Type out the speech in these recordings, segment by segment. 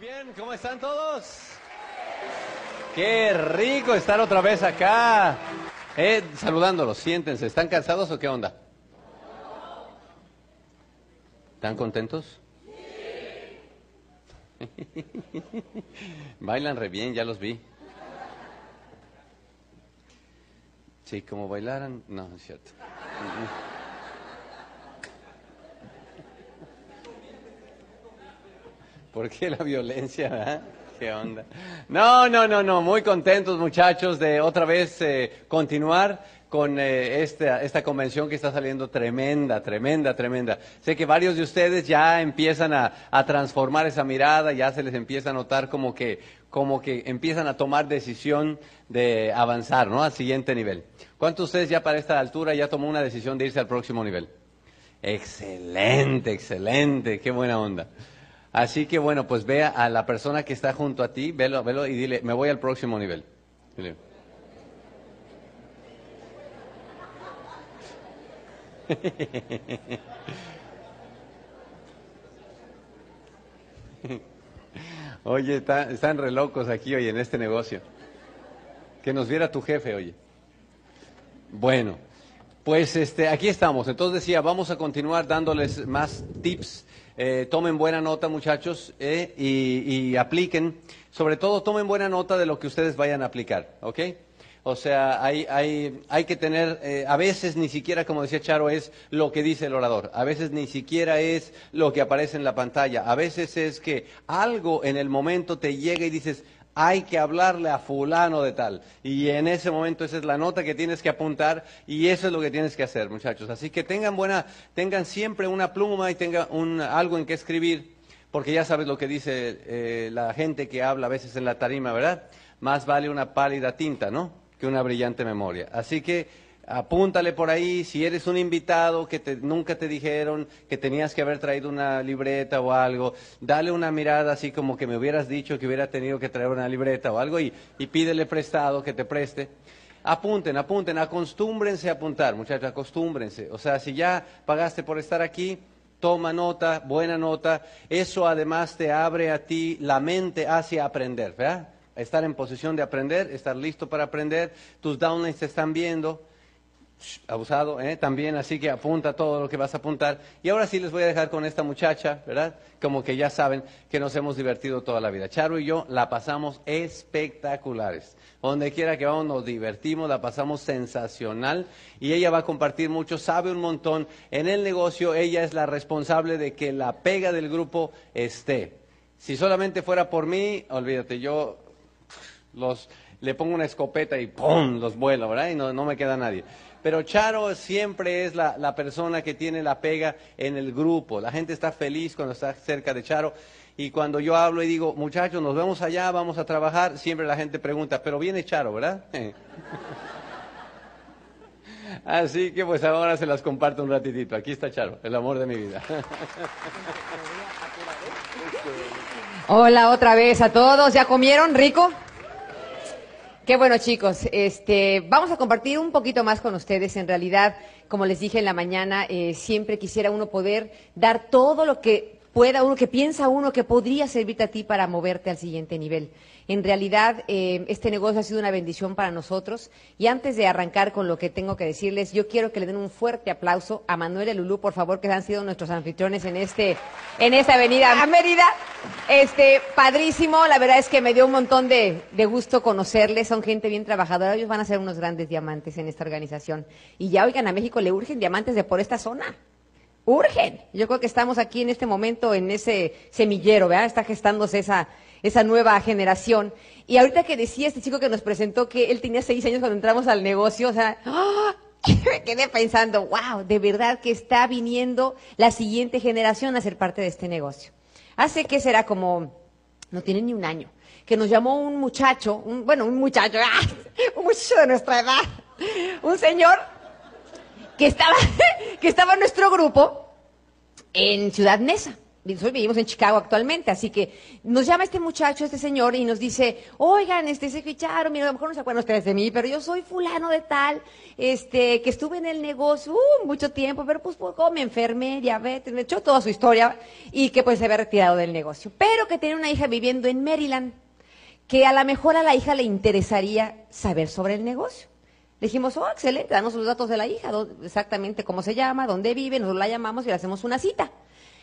Bien, ¿cómo están todos? Qué rico estar otra vez acá. Eh, saludándolos, siéntense. ¿Están cansados o qué onda? ¿Están contentos? Bailan re bien, ya los vi. Sí, como bailaran, no, es cierto. ¿Por qué la violencia? ¿Qué onda? No, no, no, no, muy contentos muchachos de otra vez eh, continuar con eh, esta, convención que está saliendo tremenda, tremenda, tremenda. Sé que varios de ustedes ya empiezan a, a transformar esa mirada, ya se les empieza a notar como que, como que empiezan a tomar decisión de avanzar, ¿no? Al siguiente nivel. ¿Cuántos de ustedes ya para esta altura ya tomó una decisión de irse al próximo nivel? Excelente, excelente, qué buena onda. Así que bueno, pues vea a la persona que está junto a ti, velo, velo y dile, me voy al próximo nivel. Oye, está- están re locos aquí hoy en este negocio. Que nos viera tu jefe, oye. Bueno, pues este, aquí estamos. Entonces decía, vamos a continuar dándoles más tips. Eh, tomen buena nota, muchachos, eh, y, apliquen. Sobre todo, tomen buena nota de lo que ustedes vayan a aplicar, ¿ok? O sea, hay, hay, hay que tener, eh, a veces ni siquiera, como decía Charo, es lo que dice el orador. A veces ni siquiera es lo que aparece en la pantalla. A veces es que algo en el momento te llega y dices, hay que hablarle a fulano de tal. Y en ese momento esa es la nota que tienes que apuntar y eso es lo que tienes que hacer, muchachos. Así que tengan buena, tengan siempre una pluma y tengan un, algo en que escribir, porque ya sabes lo que dice eh, la gente que habla a veces en la tarima, ¿verdad? Más vale una pálida tinta, ¿no? Que una brillante memoria. Así que apúntale por ahí, si eres un invitado que te- nunca te dijeron que tenías que haber traído una libreta o algo, dale una mirada así como que me hubieras dicho que hubiera tenido que traer una libreta o algo y, pídele prestado que te preste. Apunten, apunten, acostúmbrense a apuntar, muchachos, acostúmbrense. O sea, si ya pagaste por estar aquí, toma nota, buena nota. Eso además te abre a ti la mente hacia aprender, ¿verdad? Estar en posición de aprender, estar listo para aprender. Tus downlines te están viendo abusado, ¿eh? también, así que apunta todo lo que vas a apuntar. Y ahora sí les voy a dejar con esta muchacha, ¿verdad? Como que ya saben que nos hemos divertido toda la vida. Charo y yo la pasamos espectaculares. Donde quiera que vamos nos divertimos, la pasamos sensacional y ella va a compartir mucho, sabe un montón. En el negocio ella es la responsable de que la pega del grupo esté. Si solamente fuera por mí, olvídate, yo los le pongo una escopeta y ¡pum! los vuelo, ¿verdad? Y no, no me queda nadie. Pero Charo siempre es la, la persona que tiene la pega en el grupo. La gente está feliz cuando está cerca de Charo. Y cuando yo hablo y digo, muchachos, nos vemos allá, vamos a trabajar, siempre la gente pregunta, pero viene Charo, ¿verdad? Así que pues ahora se las comparto un ratitito. Aquí está Charo, el amor de mi vida. Hola otra vez a todos. ¿Ya comieron? ¿Rico? Qué bueno chicos, este, vamos a compartir un poquito más con ustedes. En realidad, como les dije en la mañana, eh, siempre quisiera uno poder dar todo lo que pueda uno, que piensa uno que podría servirte a ti para moverte al siguiente nivel. En realidad, eh, este negocio ha sido una bendición para nosotros. Y antes de arrancar con lo que tengo que decirles, yo quiero que le den un fuerte aplauso a Manuel y Lulú, por favor, que han sido nuestros anfitriones en este, en esta avenida a Mérida. Este, padrísimo, la verdad es que me dio un montón de, de gusto conocerles, son gente bien trabajadora, ellos van a ser unos grandes diamantes en esta organización. Y ya, oigan, a México le urgen diamantes de por esta zona. Urgen. Yo creo que estamos aquí en este momento en ese semillero, ¿verdad? Está gestándose esa, esa nueva generación. Y ahorita que decía este chico que nos presentó que él tenía seis años cuando entramos al negocio, o sea, ¡ah! me quedé pensando, wow, de verdad que está viniendo la siguiente generación a ser parte de este negocio. Hace que será como, no tiene ni un año, que nos llamó un muchacho, un, bueno, un muchacho, ¡ah! un muchacho de nuestra edad, un señor que estaba, que estaba en nuestro grupo en Ciudad Neza. Hoy vivimos en Chicago actualmente, así que nos llama este muchacho, este señor, y nos dice, oigan, este, se ficharon, mira, a lo mejor no se acuerdan ustedes de mí, pero yo soy fulano de tal, este, que estuve en el negocio uh, mucho tiempo, pero pues poco me enfermé, diabetes, me echó toda su historia, y que pues se había retirado del negocio. Pero que tiene una hija viviendo en Maryland, que a lo mejor a la hija le interesaría saber sobre el negocio. Le dijimos, oh, excelente, danos los datos de la hija, exactamente cómo se llama, dónde vive, nosotros la llamamos y le hacemos una cita.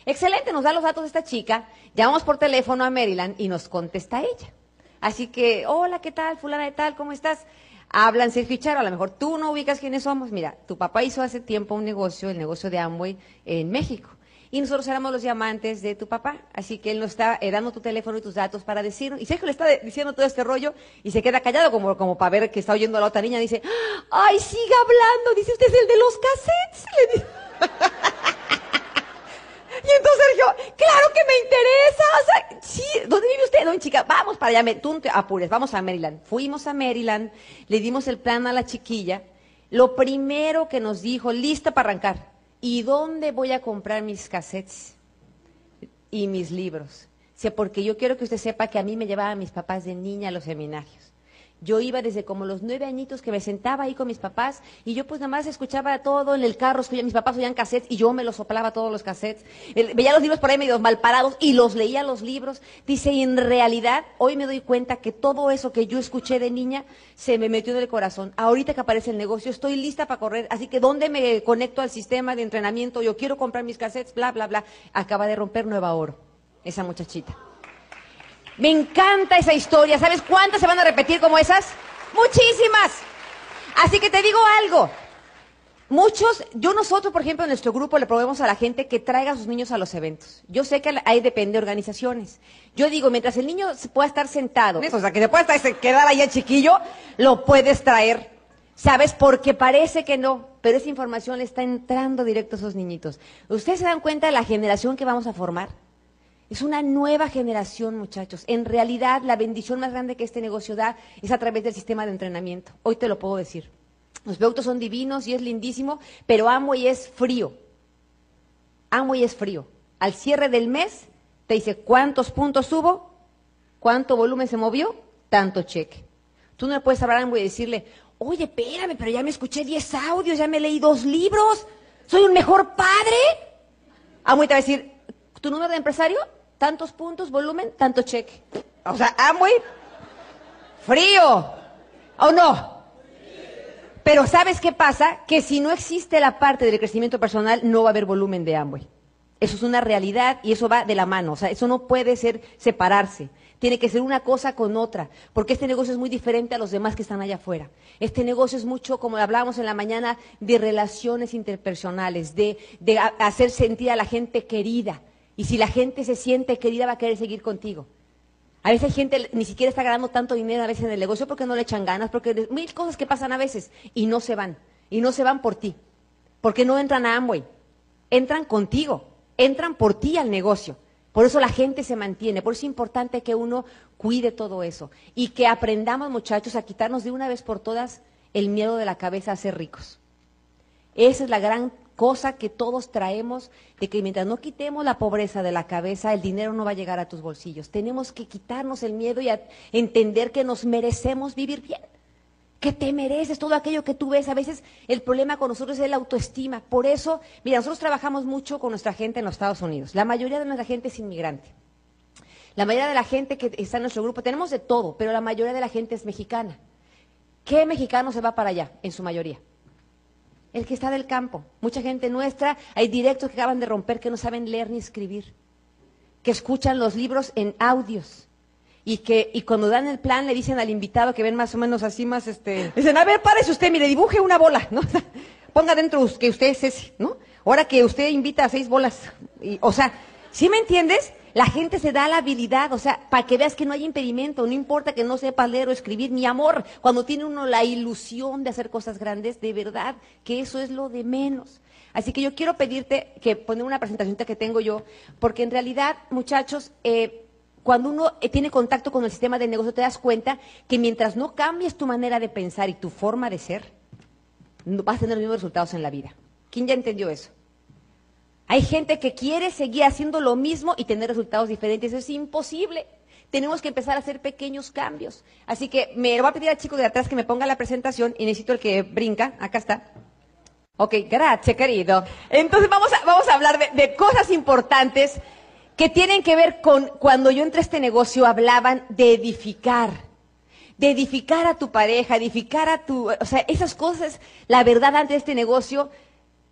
Excelente, nos da los datos de esta chica, llamamos por teléfono a Maryland y nos contesta ella. Así que, hola, ¿qué tal? Fulana de tal, ¿cómo estás? Hablan Sergio y a lo mejor tú no ubicas quiénes somos. Mira, tu papá hizo hace tiempo un negocio, el negocio de Amway en México. Y nosotros éramos los diamantes de tu papá. Así que él nos está eh, dando tu teléfono y tus datos para decirnos. Y Sergio le está diciendo todo este rollo y se queda callado como, como para ver que está oyendo a la otra niña. Dice, ¡ay, siga hablando! Dice, ¿usted es el de los cassettes? Le. Y entonces Sergio, claro que me interesa. O sea, sí, ¿dónde vive usted, don chica? Vamos para allá, tú te apures, vamos a Maryland. Fuimos a Maryland, le dimos el plan a la chiquilla. Lo primero que nos dijo, lista para arrancar. ¿Y dónde voy a comprar mis cassettes y mis libros? O porque yo quiero que usted sepa que a mí me llevaban mis papás de niña a los seminarios. Yo iba desde como los nueve añitos que me sentaba ahí con mis papás y yo pues nada más escuchaba todo en el carro, mis papás oían cassettes y yo me los soplaba todos los cassettes. Veía los libros por ahí medio mal parados y los leía los libros. Dice, y en realidad hoy me doy cuenta que todo eso que yo escuché de niña se me metió en el corazón. Ahorita que aparece el negocio estoy lista para correr, así que ¿dónde me conecto al sistema de entrenamiento? Yo quiero comprar mis cassettes, bla, bla, bla. Acaba de romper Nueva Oro, esa muchachita. Me encanta esa historia. ¿Sabes cuántas se van a repetir como esas? Muchísimas. Así que te digo algo. Muchos, yo nosotros, por ejemplo, en nuestro grupo le probemos a la gente que traiga a sus niños a los eventos. Yo sé que ahí depende de organizaciones. Yo digo, mientras el niño se pueda estar sentado, o sea, que se pueda estar, quedar el chiquillo, lo puedes traer. ¿Sabes? Porque parece que no, pero esa información le está entrando directo a esos niñitos. ¿Ustedes se dan cuenta de la generación que vamos a formar? Es una nueva generación, muchachos. En realidad, la bendición más grande que este negocio da es a través del sistema de entrenamiento. Hoy te lo puedo decir. Los productos son divinos y es lindísimo, pero Amway es frío. Amway es frío. Al cierre del mes te dice cuántos puntos hubo, cuánto volumen se movió, tanto cheque. Tú no le puedes hablar a Amway y decirle, oye, espérame, pero ya me escuché 10 audios, ya me leí dos libros, soy un mejor padre. Amway te va a decir, ¿tu número de empresario? Tantos puntos, volumen, tanto cheque. O sea, Amway, frío, ¿o no? Pero ¿sabes qué pasa? Que si no existe la parte del crecimiento personal, no va a haber volumen de Amway. Eso es una realidad y eso va de la mano. O sea, eso no puede ser separarse. Tiene que ser una cosa con otra, porque este negocio es muy diferente a los demás que están allá afuera. Este negocio es mucho, como hablábamos en la mañana, de relaciones interpersonales, de, de hacer sentir a la gente querida, y si la gente se siente querida, va a querer seguir contigo. A veces gente ni siquiera está ganando tanto dinero a veces en el negocio porque no le echan ganas, porque mil cosas que pasan a veces y no se van. Y no se van por ti. Porque no entran a Amway. Entran contigo. Entran por ti al negocio. Por eso la gente se mantiene. Por eso es importante que uno cuide todo eso. Y que aprendamos, muchachos, a quitarnos de una vez por todas el miedo de la cabeza a ser ricos. Esa es la gran cosa que todos traemos, de que mientras no quitemos la pobreza de la cabeza, el dinero no va a llegar a tus bolsillos. Tenemos que quitarnos el miedo y entender que nos merecemos vivir bien, que te mereces todo aquello que tú ves. A veces el problema con nosotros es la autoestima. Por eso, mira, nosotros trabajamos mucho con nuestra gente en los Estados Unidos. La mayoría de nuestra gente es inmigrante. La mayoría de la gente que está en nuestro grupo, tenemos de todo, pero la mayoría de la gente es mexicana. ¿Qué mexicano se va para allá, en su mayoría? El que está del campo. Mucha gente nuestra, hay directos que acaban de romper que no saben leer ni escribir, que escuchan los libros en audios y que y cuando dan el plan le dicen al invitado que ven más o menos así más este dicen a ver párese usted mire dibuje una bola no ponga dentro que usted es ese no ahora que usted invita a seis bolas y, o sea ¿sí me entiendes? La gente se da la habilidad, o sea, para que veas que no hay impedimento, no importa que no sepa leer o escribir, ni amor, cuando tiene uno la ilusión de hacer cosas grandes, de verdad que eso es lo de menos. Así que yo quiero pedirte que poner una presentación que tengo yo, porque en realidad, muchachos, eh, cuando uno eh, tiene contacto con el sistema de negocio, te das cuenta que mientras no cambies tu manera de pensar y tu forma de ser, vas a tener los mismos resultados en la vida. ¿Quién ya entendió eso? Hay gente que quiere seguir haciendo lo mismo y tener resultados diferentes. Es imposible. Tenemos que empezar a hacer pequeños cambios. Así que me voy a pedir al chico de atrás que me ponga la presentación y necesito el que brinca. Acá está. Ok, gracias, querido. Entonces vamos a, vamos a hablar de, de cosas importantes que tienen que ver con cuando yo entré a este negocio hablaban de edificar, de edificar a tu pareja, edificar a tu, o sea, esas cosas, la verdad antes de este negocio,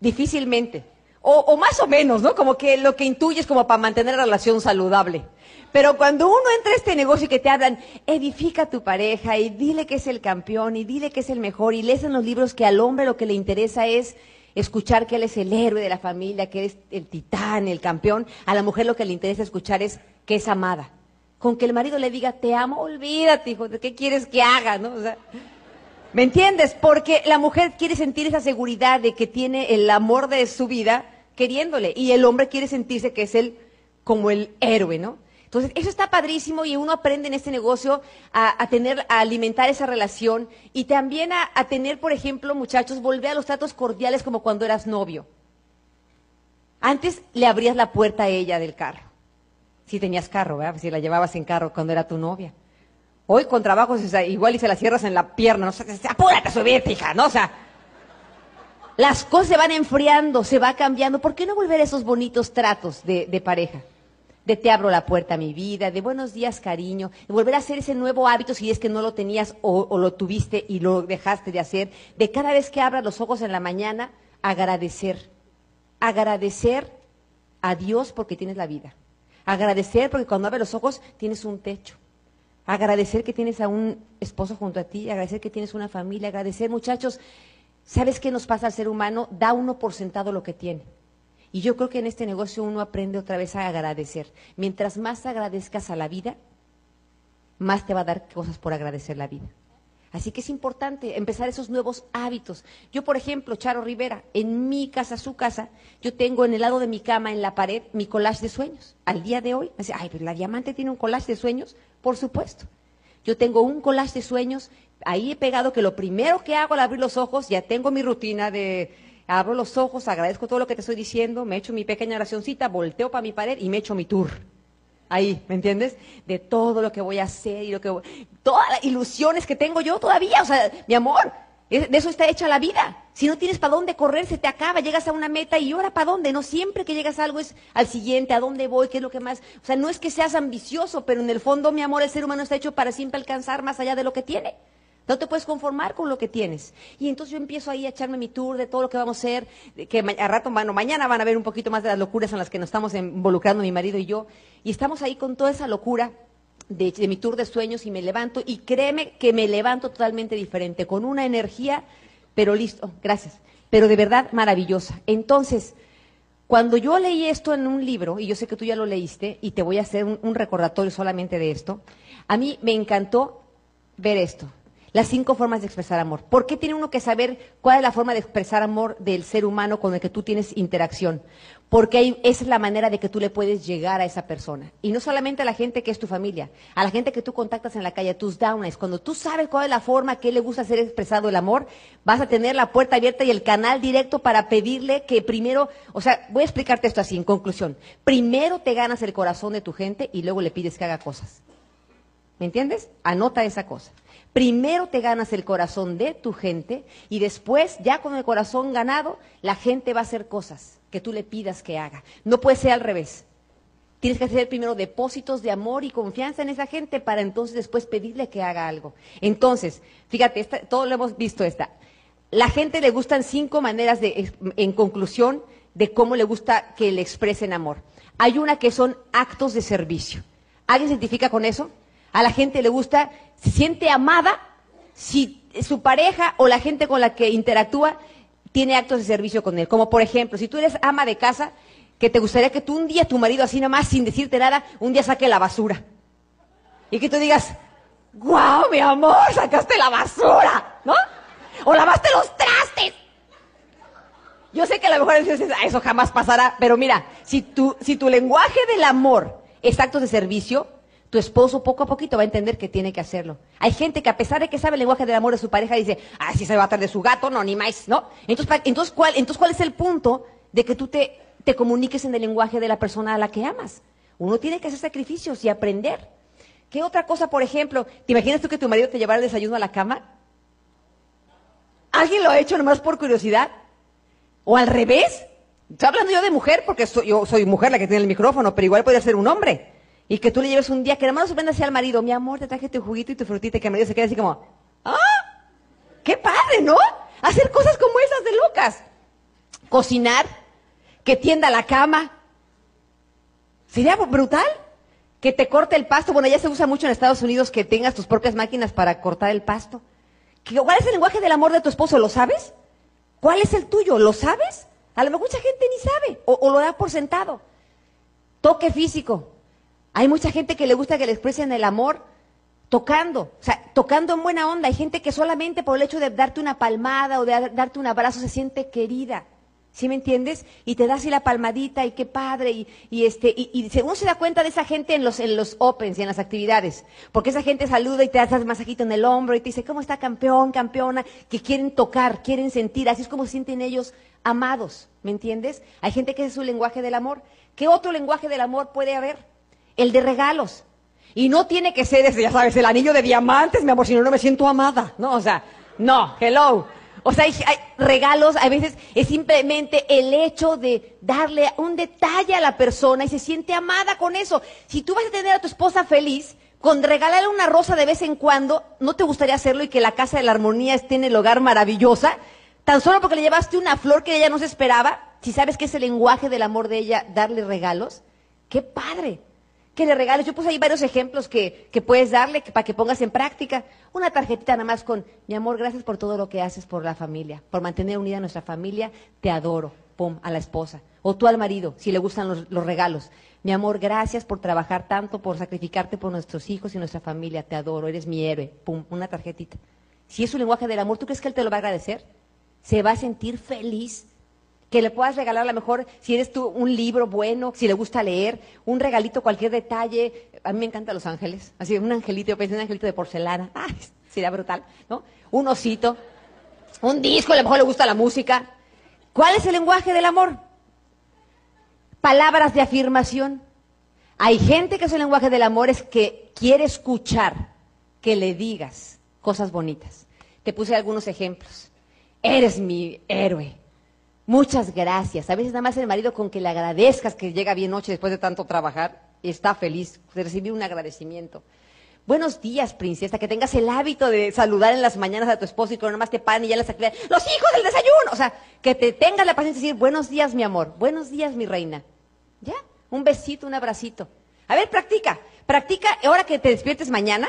difícilmente. O, o más o menos, ¿no? Como que lo que intuyes como para mantener la relación saludable. Pero cuando uno entra a este negocio y que te hablan, edifica a tu pareja y dile que es el campeón y dile que es el mejor y lees en los libros que al hombre lo que le interesa es escuchar que él es el héroe de la familia, que es el titán, el campeón. A la mujer lo que le interesa escuchar es que es amada. Con que el marido le diga, te amo, olvídate, hijo, ¿de qué quieres que haga? ¿no? O sea, ¿Me entiendes? Porque la mujer quiere sentir esa seguridad de que tiene el amor de su vida queriéndole y el hombre quiere sentirse que es él como el héroe, ¿no? Entonces, eso está padrísimo y uno aprende en este negocio a, a tener, a alimentar esa relación y también a, a, tener, por ejemplo, muchachos, volver a los tratos cordiales como cuando eras novio. Antes le abrías la puerta a ella del carro. Si tenías carro, ¿verdad? Si la llevabas en carro cuando era tu novia. Hoy con trabajos igual y se la cierras en la pierna, no sé, apúrate a subirte, hija, ¿no? O sea, las cosas se van enfriando, se va cambiando. ¿Por qué no volver a esos bonitos tratos de, de pareja? de te abro la puerta a mi vida, de buenos días cariño, de volver a hacer ese nuevo hábito si es que no lo tenías o, o, lo tuviste y lo dejaste de hacer, de cada vez que abras los ojos en la mañana, agradecer, agradecer a Dios porque tienes la vida, agradecer porque cuando abres los ojos tienes un techo, agradecer que tienes a un esposo junto a ti, agradecer que tienes una familia, agradecer muchachos, ¿sabes qué nos pasa al ser humano? Da uno por sentado lo que tiene. Y yo creo que en este negocio uno aprende otra vez a agradecer. Mientras más agradezcas a la vida, más te va a dar cosas por agradecer la vida. Así que es importante empezar esos nuevos hábitos. Yo, por ejemplo, Charo Rivera, en mi casa, su casa, yo tengo en el lado de mi cama, en la pared, mi collage de sueños. Al día de hoy, me dice, ay, pero la diamante tiene un collage de sueños. Por supuesto. Yo tengo un collage de sueños, ahí he pegado que lo primero que hago al abrir los ojos, ya tengo mi rutina de abro los ojos, agradezco todo lo que te estoy diciendo, me echo mi pequeña oracioncita, volteo para mi pared y me echo mi tour. Ahí, ¿me entiendes? De todo lo que voy a hacer y lo que voy... Todas las ilusiones que tengo yo todavía, o sea, mi amor, de eso está hecha la vida. Si no tienes para dónde correr, se te acaba, llegas a una meta y ahora para dónde. No siempre que llegas a algo es al siguiente, a dónde voy, qué es lo que más. O sea, no es que seas ambicioso, pero en el fondo, mi amor, el ser humano está hecho para siempre alcanzar más allá de lo que tiene. No te puedes conformar con lo que tienes. Y entonces yo empiezo ahí a echarme mi tour de todo lo que vamos a hacer, que a rato, bueno, mañana van a ver un poquito más de las locuras en las que nos estamos involucrando mi marido y yo. Y estamos ahí con toda esa locura de, mi tour de sueños y me levanto y créeme que me levanto totalmente diferente, con una energía, pero listo, gracias, pero de verdad maravillosa. Entonces, cuando yo leí esto en un libro, y yo sé que tú ya lo leíste, y te voy a hacer un, un recordatorio solamente de esto, a mí me encantó ver esto las cinco formas de expresar amor. ¿Por qué tiene uno que saber cuál es la forma de expresar amor del ser humano con el que tú tienes interacción? Porque esa es la manera de que tú le puedes llegar a esa persona. Y no solamente a la gente que es tu familia, a la gente que tú contactas en la calle, a tus downlines. Cuando tú sabes cuál es la forma que le gusta ser expresado el amor, vas a tener la puerta abierta y el canal directo para pedirle que primero, o sea, voy a explicarte esto así, en conclusión. Primero te ganas el corazón de tu gente y luego le pides que haga cosas. ¿Me entiendes? Anota esa cosa. Primero te ganas el corazón de tu gente y después, ya con el corazón ganado, la gente va a hacer cosas que tú le pidas que haga. No puede ser al revés. Tienes que hacer primero depósitos de amor y confianza en esa gente para entonces después pedirle que haga algo. Entonces, fíjate, esta, todo lo hemos visto esta. La gente le gustan cinco maneras de, en conclusión, de cómo le gusta que le expresen amor. Hay una que son actos de servicio. ¿Alguien se identifica con eso? A la gente le gusta, se siente amada si su pareja o la gente con la que interactúa tiene actos de servicio con él. Como por ejemplo, si tú eres ama de casa, que te gustaría que tú un día, tu marido así nomás, sin decirte nada, un día saque la basura. Y que tú digas, ¡guau, mi amor, sacaste la basura! ¿No? O lavaste los trastes. Yo sé que a lo mejor eso jamás pasará, pero mira, si tu, si tu lenguaje del amor es actos de servicio, tu esposo poco a poquito va a entender que tiene que hacerlo. Hay gente que a pesar de que sabe el lenguaje del amor de su pareja, dice, ah, si se va a tratar de su gato, no, ni más, ¿no? Entonces, entonces, ¿cuál, entonces, ¿cuál es el punto de que tú te te comuniques en el lenguaje de la persona a la que amas. Uno tiene que hacer sacrificios y aprender. ¿Qué otra cosa, por ejemplo? ¿Te imaginas tú que tu marido te llevara el desayuno a la cama? ¿Alguien lo ha hecho nomás por curiosidad? ¿O al revés? Estoy hablando yo de mujer porque yo soy mujer la que tiene el micrófono, pero igual puede ser un hombre. Y que tú le lleves un día, que nada más sorprenda así al marido, mi amor, te traje tu juguito y tu frutita, y que el marido se quede así como, ¡ah! ¡Qué padre, ¿no? Hacer cosas como esas de locas. Cocinar, que tienda la cama. Sería brutal que te corte el pasto. Bueno, ya se usa mucho en Estados Unidos que tengas tus propias máquinas para cortar el pasto. ¿Cuál es el lenguaje del amor de tu esposo? ¿Lo sabes? ¿Cuál es el tuyo? ¿Lo sabes? A lo mejor mucha gente ni sabe o, o lo da por sentado. Toque físico. Hay mucha gente que le gusta que le expresen el amor tocando, o sea, tocando en buena onda. Hay gente que solamente por el hecho de darte una palmada o de darte un abrazo se siente querida. ¿Sí me entiendes? Y te das así la palmadita y qué padre. Y, y este, y, uno se da cuenta de esa gente en los, en los opens y en las actividades. Porque esa gente saluda y te hace masajito en el hombro y te dice, ¿cómo está campeón, campeona? Que quieren tocar, quieren sentir. Así es como sienten ellos amados. ¿Me entiendes? Hay gente que es su lenguaje del amor. ¿Qué otro lenguaje del amor puede haber? El de regalos. Y no tiene que ser ese, ya sabes, el anillo de diamantes, mi amor, si no, no me siento amada. No, o sea, no, hello. O sea, hay, regalos, a veces es simplemente el hecho de darle un detalle a la persona y se siente amada con eso. Si tú vas a tener a tu esposa feliz, con regalarle una rosa de vez en cuando, ¿no te gustaría hacerlo y que la casa de la armonía esté en el hogar maravillosa? Tan solo porque le llevaste una flor que ella no se esperaba, si sabes que es el lenguaje del amor de ella, darle regalos. ¡Qué padre! Que le regales. Yo puse ahí varios ejemplos que, que puedes darle para que pongas en práctica. Una tarjetita nada más con, mi amor, gracias por todo lo que haces por la familia, por mantener unida a nuestra familia, te adoro, pum, a la esposa. O tú al marido, si le gustan los, los regalos. Mi amor, gracias por trabajar tanto, por sacrificarte por nuestros hijos y nuestra familia, te adoro, eres mi héroe, pum, una tarjetita. Si es su lenguaje del amor, ¿tú crees que él te lo va a agradecer? Se va a sentir feliz que le puedas regalar a lo mejor, si eres tú, un libro bueno, si le gusta leer, un regalito, cualquier detalle. A mí me encantan los ángeles. Así, un angelito, yo pensé en un angelito de porcelana. ¡Ay! Sería brutal, ¿no? Un osito, un disco, a lo mejor le gusta la música. ¿Cuál es el lenguaje del amor? Palabras de afirmación. Hay gente que su lenguaje del amor es que quiere escuchar que le digas cosas bonitas. Te puse algunos ejemplos. Eres mi héroe Muchas gracias. A veces nada más el marido con que le agradezcas que llega bien noche después de tanto trabajar, está feliz de recibir un agradecimiento. Buenos días, princesa, que tengas el hábito de saludar en las mañanas a tu esposo y que nada más te pan y ya las actividades. ¡Los hijos del desayuno! O sea, que te tengas la paciencia de decir, buenos días, mi amor, buenos días, mi reina. ¿Ya? Un besito, un abracito. A ver, practica. Practica ahora que te despiertes mañana.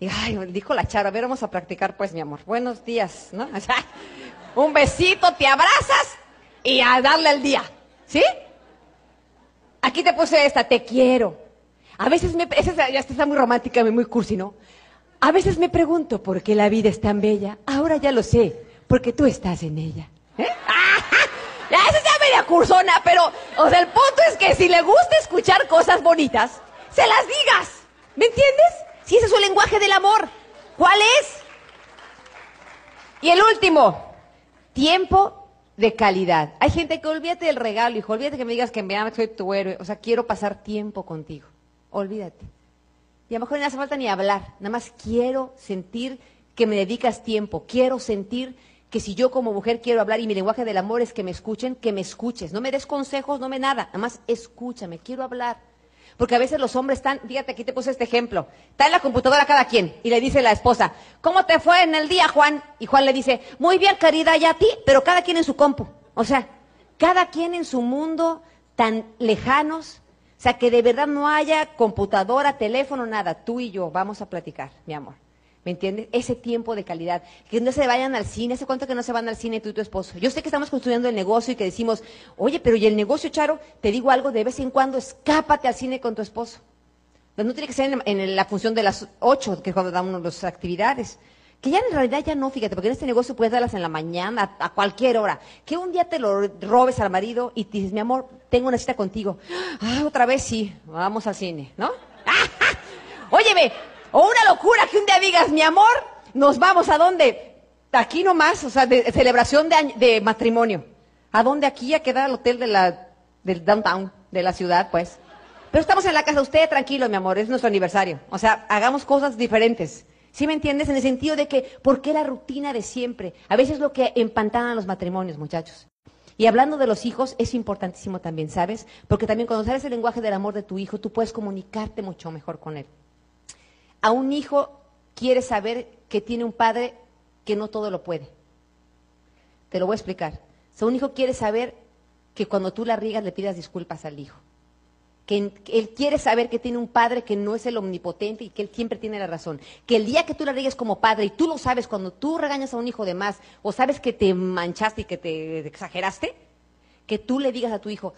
Y, ay, dijo la chara, a ver, vamos a practicar pues, mi amor. Buenos días, ¿no? O sea, un besito, te abrazas y a darle el día. ¿Sí? Aquí te puse esta, te quiero. A veces me, esa ya está muy romántica, muy cursi, ¿no? A veces me pregunto por qué la vida es tan bella. Ahora ya lo sé, porque tú estás en ella. ¿Eh? Ya, esa es ya media cursona, pero, o sea, el punto es que si le gusta escuchar cosas bonitas, se las digas. ¿Me entiendes? Si ese es su lenguaje del amor. ¿Cuál es? Y el último, tiempo de calidad. Hay gente que olvídate del regalo, hijo, olvídate que me digas que me amas, soy tu héroe, o sea, quiero pasar tiempo contigo. Olvídate. Y a lo mejor no hace falta ni hablar, nada más quiero sentir que me dedicas tiempo, quiero sentir que si yo como mujer quiero hablar y mi lenguaje del amor es que me escuchen, que me escuches, no me des consejos, no me nada, nada más escúchame, quiero hablar. Porque a veces los hombres están, fíjate, aquí te puse este ejemplo, está en la computadora cada quien y le dice la esposa, ¿cómo te fue en el día, Juan? Y Juan le dice, muy bien, querida, y a ti, pero cada quien en su compu. O sea, cada quien en su mundo tan lejanos, o sea, que de verdad no haya computadora, teléfono, nada, tú y yo vamos a platicar, mi amor. ¿Me entiendes? Ese tiempo de calidad. Que no se vayan al cine. ¿Hace cuánto que no se van al cine tú y tu esposo? Yo sé que estamos construyendo el negocio y que decimos, oye, pero ¿y el negocio, Charo? Te digo algo, de vez en cuando escápate al cine con tu esposo. no tiene que ser en, la función de las ocho, que es cuando damos las actividades. Que ya en realidad ya no, fíjate, porque en este negocio puedes darlas en la mañana, a, cualquier hora. Que un día te lo robes al marido y te dices, mi amor, tengo una cita contigo. Ah, otra vez sí, vamos al cine, ¿no? Óyeme, o una locura que un día digas, mi amor, nos vamos a dónde? Aquí nomás, o sea, de, celebración de, de, matrimonio. ¿A dónde aquí? A quedar al hotel de del downtown, de la ciudad, pues. Pero estamos en la casa, usted tranquilo, mi amor, es nuestro aniversario. O sea, hagamos cosas diferentes. ¿Sí me entiendes? En el sentido de que, ¿por qué la rutina de siempre? A veces lo que empantana los matrimonios, muchachos. Y hablando de los hijos, es importantísimo también, ¿sabes? Porque también cuando sabes el lenguaje del amor de tu hijo, tú puedes comunicarte mucho mejor con él. A un hijo quiere saber que tiene un padre que no todo lo puede. Te lo voy a explicar. O sea, un hijo quiere saber que cuando tú la riegas le pidas disculpas al hijo que él quiere saber que tiene un padre que no es el omnipotente y que él siempre tiene la razón. Que el día que tú la rigues como padre y tú lo sabes, cuando tú regañas a un hijo de más o sabes que te manchaste y que te exageraste, que tú le digas a tu hijo,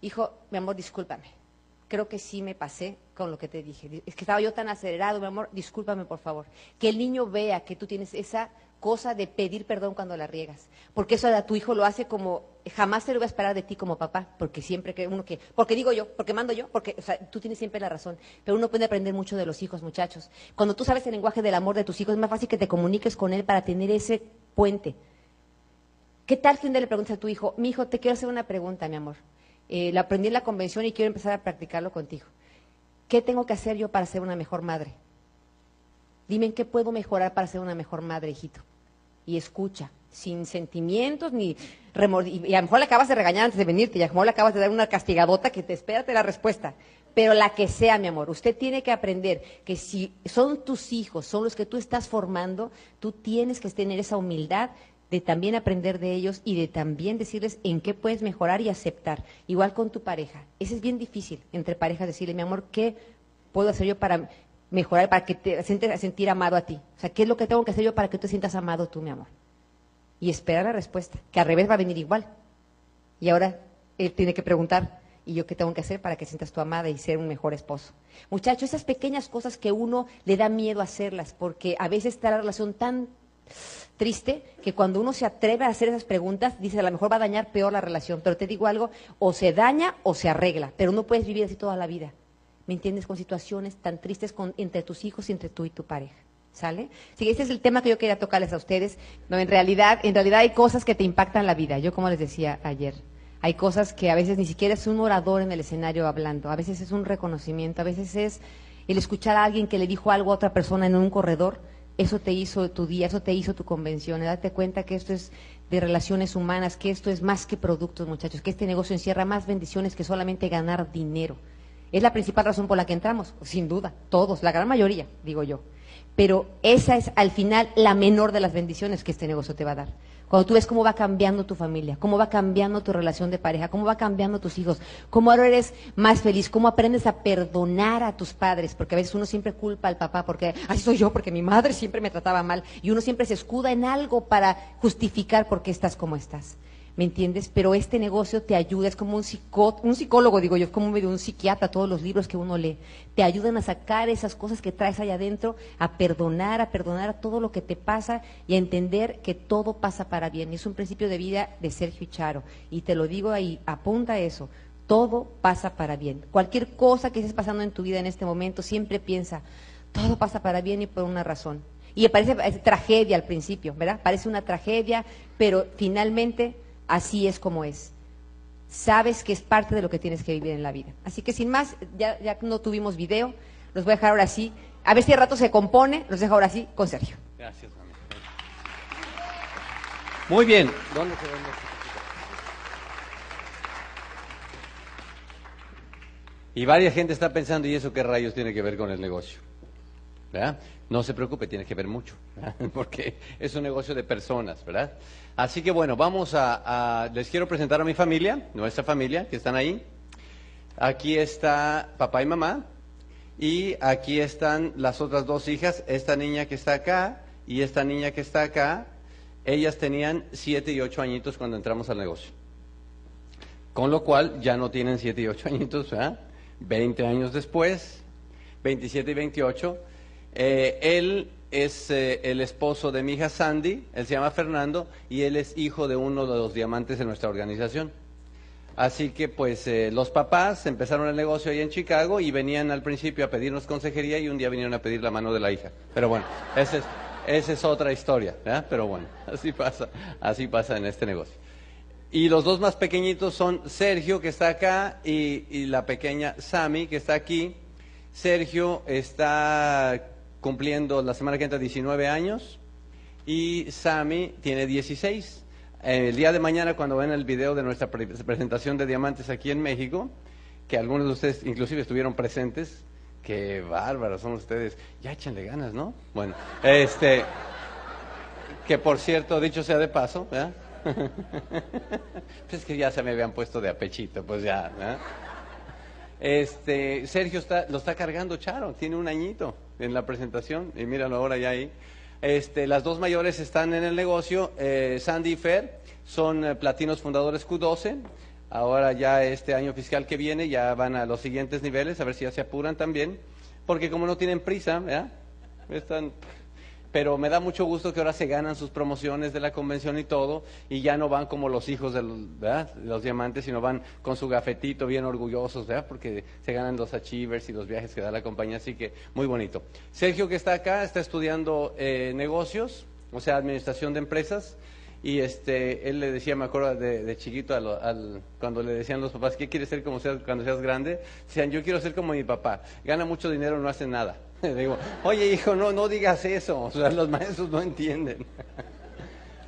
hijo, mi amor, discúlpame. Creo que sí me pasé con lo que te dije. Es que estaba yo tan acelerado, mi amor, discúlpame por favor. Que el niño vea que tú tienes esa cosa de pedir perdón cuando la riegas. Porque eso a tu hijo lo hace como, jamás se lo voy a esperar de ti como papá, porque siempre que uno que, porque digo yo, porque mando yo, porque, o sea, tú tienes siempre la razón. Pero uno puede aprender mucho de los hijos, muchachos. Cuando tú sabes el lenguaje del amor de tus hijos, es más fácil que te comuniques con él para tener ese puente. ¿Qué tal si un día le preguntas a tu hijo, mi hijo, te quiero hacer una pregunta, mi amor? Eh, la aprendí en la convención y quiero empezar a practicarlo contigo. ¿Qué tengo que hacer yo para ser una mejor madre? Dime qué puedo mejorar para ser una mejor madre, hijito. Y escucha, sin sentimientos ni remordimientos. Y a lo mejor le acabas de regañar antes de venirte, y a lo mejor le acabas de dar una castigadota que te espérate la respuesta. Pero la que sea, mi amor, usted tiene que aprender que si son tus hijos, son los que tú estás formando, tú tienes que tener esa humildad de también aprender de ellos y de también decirles en qué puedes mejorar y aceptar. Igual con tu pareja. Ese es bien difícil entre parejas decirle, mi amor, ¿qué puedo hacer yo para mejorar, para que te sientes sentir amado a ti. O sea, ¿qué es lo que tengo que hacer yo para que te sientas amado tú, mi amor? Y esperar la respuesta, que al revés va a venir igual. Y ahora él tiene que preguntar, ¿y yo qué tengo que hacer para que sientas tu amada y ser un mejor esposo? Muchachos, esas pequeñas cosas que uno le da miedo hacerlas, porque a veces está la relación tan triste que cuando uno se atreve a hacer esas preguntas, dice, a lo mejor va a dañar peor la relación. Pero te digo algo, o se daña o se arregla, pero no puedes vivir así toda la vida. ¿me entiendes? Con situaciones tan tristes entre tus hijos y entre tú y tu pareja. ¿Sale? Sí, ese es el tema que yo quería tocarles a ustedes. No, en realidad, en realidad hay cosas que te impactan la vida. Yo como les decía ayer, hay cosas que a veces ni siquiera es un orador en el escenario hablando, a veces es un reconocimiento, a veces es el escuchar a alguien que le dijo algo a otra persona en un corredor, eso te hizo tu día, eso te hizo tu convención. Date cuenta que esto es de relaciones humanas, que esto es más que productos, muchachos, que este negocio encierra más bendiciones que solamente ganar dinero. Es la principal razón por la que entramos, sin duda, todos, la gran mayoría, digo yo. Pero esa es al final la menor de las bendiciones que este negocio te va a dar. Cuando tú ves cómo va cambiando tu familia, cómo va cambiando tu relación de pareja, cómo va cambiando tus hijos, cómo ahora eres más feliz, cómo aprendes a perdonar a tus padres, porque a veces uno siempre culpa al papá porque, así soy yo, porque mi madre siempre me trataba mal, y uno siempre se escuda en algo para justificar por qué estás como estás. ¿Me entiendes? Pero este negocio te ayuda, es como un, un psicólogo, digo yo, es como medio un psiquiatra, todos los libros que uno lee, te ayudan a sacar esas cosas que traes allá adentro, a perdonar, a perdonar todo lo que te pasa y a entender que todo pasa para bien. Es un principio de vida de Sergio Charo, y te lo digo ahí, apunta eso, todo pasa para bien. Cualquier cosa que estés pasando en tu vida en este momento, siempre piensa, todo pasa para bien y por una razón. Y parece tragedia al principio, ¿verdad? Parece una tragedia, pero finalmente así es como es. Sabes que es parte de lo que tienes que vivir en la vida. Así que sin más, ya, ya no tuvimos video, los voy a dejar ahora sí. A ver si el rato se compone, los dejo ahora sí con Sergio. Gracias, mami. Muy bien. Y varias gente está pensando, ¿y eso qué rayos tiene que ver con el negocio? ¿Verdad? No se preocupe, tiene que ver mucho, porque es un negocio de personas, ¿verdad? Así que bueno, vamos a, les quiero presentar a mi familia, nuestra familia, que están ahí. Aquí está papá y mamá, y aquí están las otras dos hijas, esta niña que está acá y esta niña que está acá. Ellas tenían siete y ocho añitos cuando entramos al negocio. Con lo cual ya no tienen siete y ocho añitos, ¿verdad? Veinte años después, veintisiete y veintiocho eh, él es eh, el esposo de mi hija Sandy, él se llama Fernando y él es hijo de uno de los diamantes de nuestra organización. Así que pues eh, los papás empezaron el negocio ahí en Chicago y venían al principio a pedirnos consejería y un día vinieron a pedir la mano de la hija. Pero bueno, esa es, otra historia, Pero bueno, así pasa, así pasa en este negocio. Y los dos más pequeñitos son Sergio, que está acá, y, y la pequeña Sami, que está aquí. Sergio está cumpliendo la semana que entra 19 años y Sami tiene 16. El día de mañana, cuando ven el video de nuestra pre- presentación de diamantes aquí en México, que algunos de ustedes inclusive estuvieron presentes, qué bárbaros son ustedes, ya échenle ganas, ¿no? Bueno, este, que por cierto, dicho sea de paso, ¿verdad? pues es que ya se me habían puesto de apechito, pues ya, ¿verdad? Este, Sergio está, lo está cargando Charo, tiene un añito en la presentación y míralo ahora ya ahí. Este, las dos mayores están en el negocio, eh, Sandy y Fer, son eh, platinos fundadores Q12. Ahora ya este año fiscal que viene ya van a los siguientes niveles, a ver si ya se apuran también, porque como no tienen prisa, ¿verdad? Están, pero me da mucho gusto que ahora se ganan sus promociones de la convención y todo, y ya no van como los hijos de los, diamantes, sino van con su gafetito bien orgullosos, ¿verdad? porque se ganan los achievers y los viajes que da la compañía, así que muy bonito. Sergio que está acá está estudiando eh, negocios, o sea, administración de empresas, y este, él le decía, me acuerdo de, de chiquito, a lo- al- cuando le decían los papás, ¿qué quieres ser como seas, cuando seas grande? Decían, yo quiero ser como mi papá, gana mucho dinero, no hace nada. Le digo, oye hijo, no, no digas eso, o sea, los maestros no entienden.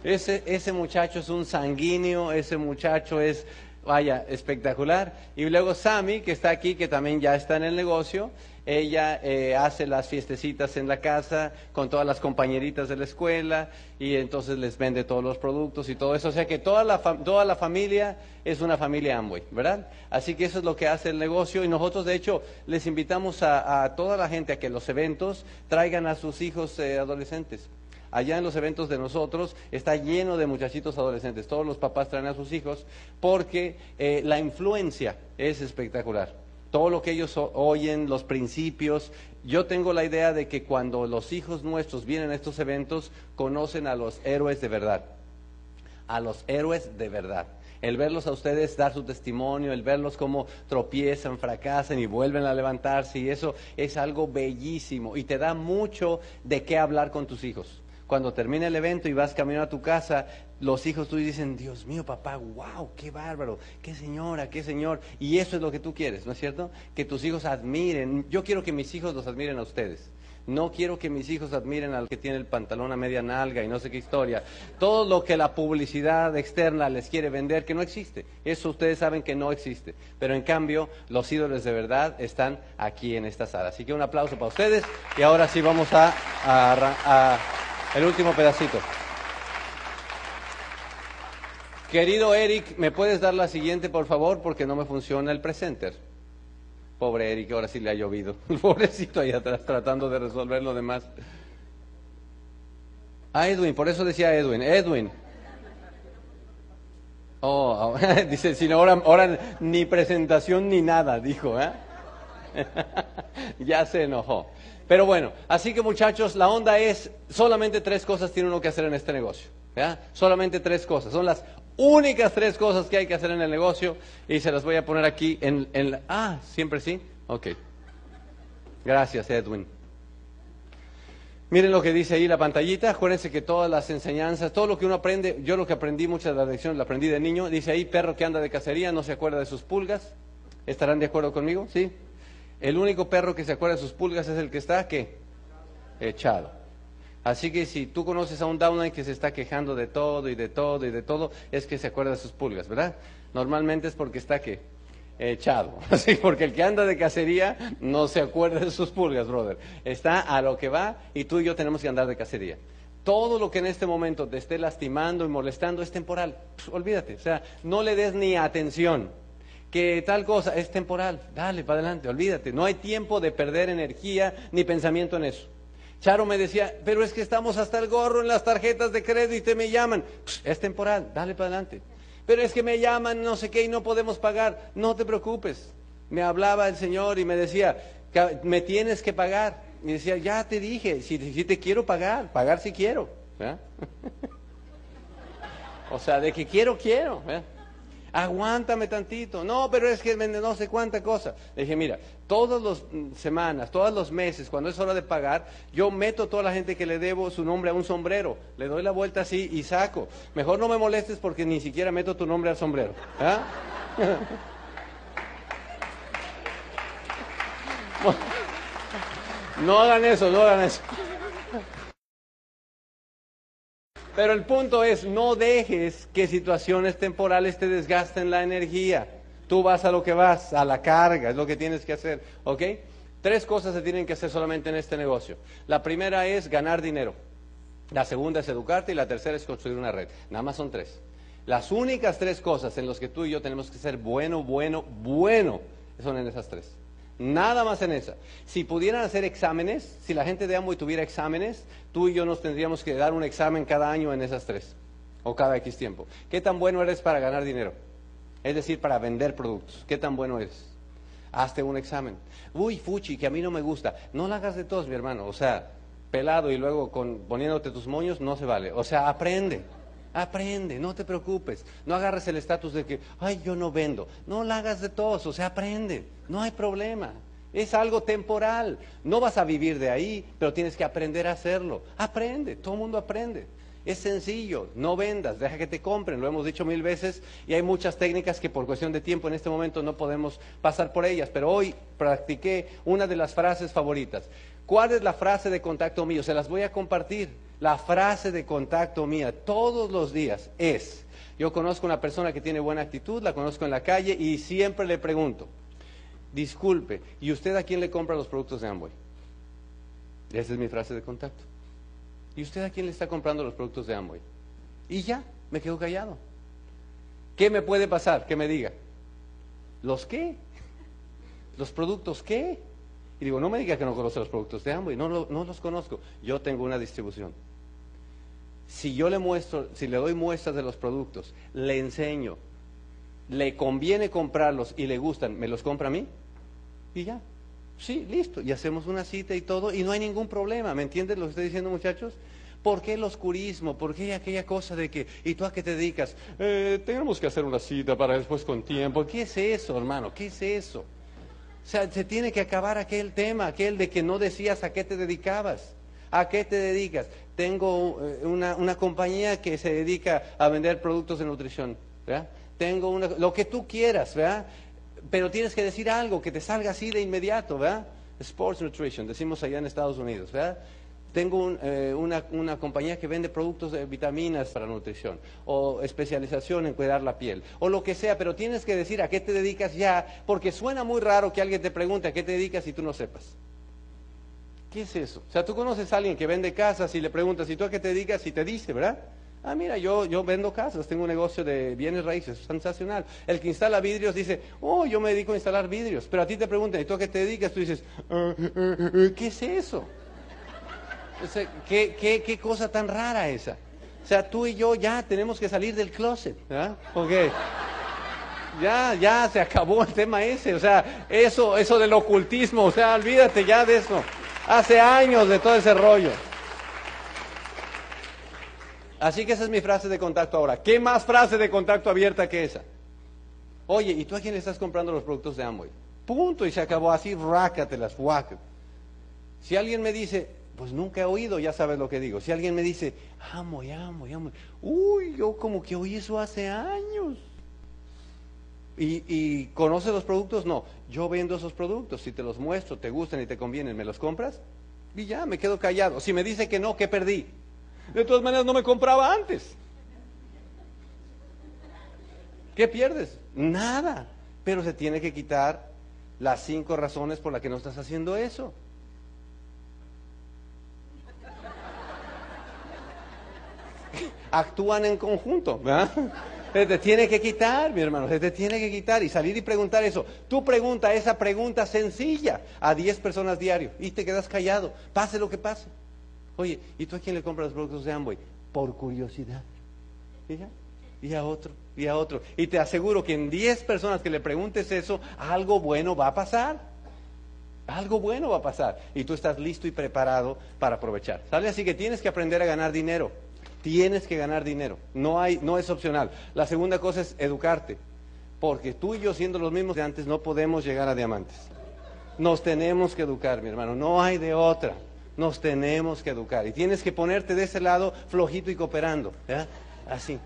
Ese, ese muchacho es un sanguíneo, ese muchacho es, vaya, espectacular. Y luego Sami, que está aquí, que también ya está en el negocio, ella eh, hace las fiestecitas en la casa con todas las compañeritas de la escuela y entonces les vende todos los productos y todo eso. O sea que toda la, toda la familia es una familia Amway, ¿verdad? Así que eso es lo que hace el negocio y nosotros de hecho les invitamos a, a toda la gente a que los eventos traigan a sus hijos eh, adolescentes. Allá en los eventos de nosotros está lleno de muchachitos adolescentes. Todos los papás traen a sus hijos porque eh, la influencia es espectacular. Todo lo que ellos oyen, los principios. Yo tengo la idea de que cuando los hijos nuestros vienen a estos eventos, conocen a los héroes de verdad a los héroes de verdad. El verlos a ustedes dar su testimonio, el verlos cómo tropiezan, fracasan y vuelven a levantarse, y eso es algo bellísimo y te da mucho de qué hablar con tus hijos. Cuando termina el evento y vas camino a tu casa, los hijos tuyos dicen, Dios mío, papá, wow, qué bárbaro, qué señora, qué señor. Y eso es lo que tú quieres, ¿no es cierto? Que tus hijos admiren. Yo quiero que mis hijos los admiren a ustedes. No quiero que mis hijos admiren al que tiene el pantalón a media nalga y no sé qué historia. Todo lo que la publicidad externa les quiere vender, que no existe. Eso ustedes saben que no existe. Pero en cambio, los ídolos de verdad están aquí en esta sala. Así que un aplauso para ustedes. Y ahora sí vamos a el último pedacito. Querido Eric, ¿me puedes dar la siguiente, por favor? Porque no me funciona el presenter. Pobre Eric, ahora sí le ha llovido. El pobrecito ahí atrás tratando de resolver lo demás. Ah, Edwin, por eso decía Edwin. Edwin. Oh, dice, si no, ahora, ahora ni presentación ni nada, dijo, ¿eh? ya se enojó. Pero bueno, así que muchachos, la onda es, solamente tres cosas tiene uno que hacer en este negocio. Solamente tres cosas. Son las únicas tres cosas que hay que hacer en el negocio y se las voy a poner aquí en, en la... Ah, siempre sí. Ok. Gracias, Edwin. Miren lo que dice ahí la pantallita. Acuérdense que todas las enseñanzas, todo lo que uno aprende, yo lo que aprendí, muchas de las lecciones lo aprendí de niño. Dice ahí, perro que anda de cacería no se acuerda de sus pulgas. ¿Estarán de acuerdo conmigo? Sí. El único perro que se acuerda de sus pulgas es el que está, ¿qué? Echado. Así que si tú conoces a un downline que se está quejando de todo y de todo y de todo, es que se acuerda de sus pulgas, ¿verdad? Normalmente es porque está, ¿qué? Echado. Así, porque el que anda de cacería no se acuerda de sus pulgas, brother. Está a lo que va y tú y yo tenemos que andar de cacería. Todo lo que en este momento te esté lastimando y molestando es temporal. Pff, olvídate, o sea, no le des ni atención. Que tal cosa es temporal, dale para adelante, olvídate. No hay tiempo de perder energía ni pensamiento en eso. Charo me decía, pero es que estamos hasta el gorro en las tarjetas de crédito y me llaman. Es temporal, dale para adelante. Pero es que me llaman, no sé qué, y no podemos pagar. No te preocupes. Me hablaba el Señor y me decía, "Ca- me tienes que pagar. Y decía, ya te dije, si, si te quiero pagar, pagar si quiero. o sea, de que quiero, quiero. Aguántame tantito. No, pero es que no sé cuánta cosa. Le dije, mira, todas las mm, semanas, todos los meses, cuando es hora de pagar, yo meto a toda la gente que le debo su nombre a un sombrero. Le doy la vuelta así y saco. Mejor no me molestes porque ni siquiera meto tu nombre al sombrero. ¿ah? No hagan eso, no hagan eso. Pero el punto es, no dejes que situaciones temporales te desgasten la energía. Tú vas a lo que vas, a la carga, es lo que tienes que hacer, ¿ok? Tres cosas se tienen que hacer solamente en este negocio. La primera es ganar dinero. La segunda es educarte y la tercera es construir una red. Nada más son tres. Las únicas tres cosas en las que tú y yo tenemos que ser bueno, bueno, bueno, son en esas tres. Nada más en esa. Si pudieran hacer exámenes, si la gente de Amway tuviera exámenes, tú y yo nos tendríamos que dar un examen cada año en esas tres, o cada X tiempo. ¿Qué tan bueno eres para ganar dinero? Es decir, para vender productos. ¿Qué tan bueno eres? Hazte un examen. Uy, fuchi, que a mí no me gusta. No lo hagas de todos, mi hermano. O sea, pelado y luego con, poniéndote tus moños, no se vale. O sea, aprende. Aprende, no te preocupes. No agarres el estatus de que, ay, yo no vendo. No lo hagas de todos, o sea, aprende. No hay problema. Es algo temporal. No vas a vivir de ahí, pero tienes que aprender a hacerlo. Aprende, todo el mundo aprende. Es sencillo, no vendas, deja que te compren, lo hemos dicho mil veces y hay muchas técnicas que por cuestión de tiempo en este momento no podemos pasar por ellas, pero hoy practiqué una de las frases favoritas. ¿Cuál es la frase de contacto mío? Se las voy a compartir. La frase de contacto mía todos los días es, yo conozco una persona que tiene buena actitud, la conozco en la calle y siempre le pregunto, disculpe, ¿y usted a quién le compra los productos de Amway? Esa es mi frase de contacto. ¿Y usted a quién le está comprando los productos de Amway? Y ya, me quedo callado. ¿Qué me puede pasar? Que me diga. ¿Los qué? ¿Los productos qué? Y digo, no me diga que no conoce los productos de Amway, no, no los conozco. Yo tengo una distribución si yo le muestro, si le doy muestras de los productos, le enseño, le conviene comprarlos y le gustan, ¿me los compra a mí? Y ya. Sí, listo. Y hacemos una cita y todo y no hay ningún problema. ¿Me entiendes lo que estoy diciendo, muchachos? ¿Por qué el oscurismo? ¿Por qué aquella cosa de que, ¿y tú a qué te dedicas? Eh, tenemos que hacer una cita para después con tiempo. ¿Qué es eso, hermano? ¿Qué es eso? O sea, se tiene que acabar aquel tema, aquel de que no decías a qué te dedicabas. ¿A qué te dedicas? Tengo eh, una, compañía que se dedica a vender productos de nutrición. Tengo una, lo que tú quieras, ¿verdad? Pero tienes que decir algo que te salga así de inmediato, ¿verdad? Sports Nutrition, decimos allá en Estados Unidos, ¿verdad? Tengo eh, una, compañía que vende productos de vitaminas para nutrición o especialización en cuidar la piel o lo que sea, pero tienes que decir a qué te dedicas ya, porque suena muy raro que alguien te pregunte a qué te dedicas y tú no sepas. ¿Qué es eso? O sea, tú conoces a alguien que vende casas y le preguntas, ¿y tú a qué te dedicas? Y te dice, ¿verdad? Ah, mira, yo, yo vendo casas, tengo un negocio de bienes raíces, sensacional. El que instala vidrios dice, oh, yo me dedico a instalar vidrios. Pero a ti te preguntan, ¿y tú a qué te dedicas? Tú dices, ah, ¿qué es eso? ¿Qué, qué, qué cosa tan rara esa? O sea, tú y yo ya tenemos que salir del closet, ¿verdad? qué? ya, ya se acabó el tema ese, o sea, eso, eso del ocultismo, o sea, olvídate ya de eso. Hace años de todo ese rollo. Así que esa es mi frase de contacto ahora. ¿Qué más frase de contacto abierta que esa? Oye, ¿y tú a quién le estás comprando los productos de Amway? Punto, y se acabó así, rácatelas, guac. Si alguien me dice, pues nunca he oído, ya sabes lo que digo. Si alguien me dice, Amway, Amway, Amway, uy, yo como que oí eso hace años. ¿Y, ¿Y conoces los productos? No, yo vendo esos productos, si te los muestro, te gustan y te convienen, ¿me los compras? Y ya, me quedo callado. Si me dice que no, ¿qué perdí? De todas maneras, no me compraba antes. ¿Qué pierdes? Nada. Pero se tiene que quitar las cinco razones por las que no estás haciendo eso. Actúan en conjunto, ¿verdad? Se te tiene que quitar, mi hermano, se te tiene que quitar y salir y preguntar eso. Tú pregunta esa pregunta sencilla a 10 personas diario y te quedas callado, pase lo que pase. Oye, ¿y tú a quién le compras los productos de Amway? Por curiosidad. ¿Y, y a otro, y a otro. Y te aseguro que en 10 personas que le preguntes eso, algo bueno va a pasar. Algo bueno va a pasar. Y tú estás listo y preparado para aprovechar. ¿Sale? Así que tienes que aprender a ganar dinero. Tienes que ganar dinero, no, hay, no es opcional. La segunda cosa es educarte. Porque tú y yo, siendo los mismos de antes, no podemos llegar a diamantes. Nos tenemos que educar, mi hermano, no hay de otra. Nos tenemos que educar. Y tienes que ponerte de ese lado flojito y cooperando. Así.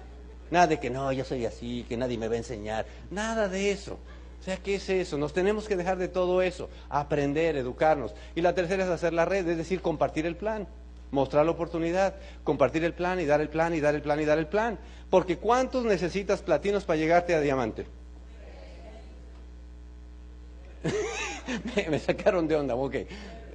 Nada de que no, yo soy así, que nadie me va a enseñar. Nada de eso. O sea, ¿qué es eso? Nos tenemos que dejar de todo eso, aprender, educarnos. Y la tercera es hacer la red, es decir, compartir el plan, mostrar la oportunidad, compartir el plan y dar el plan y dar el plan y dar el plan. Porque ¿cuántos necesitas platinos para llegarte a diamante? me, sacaron de onda, ok.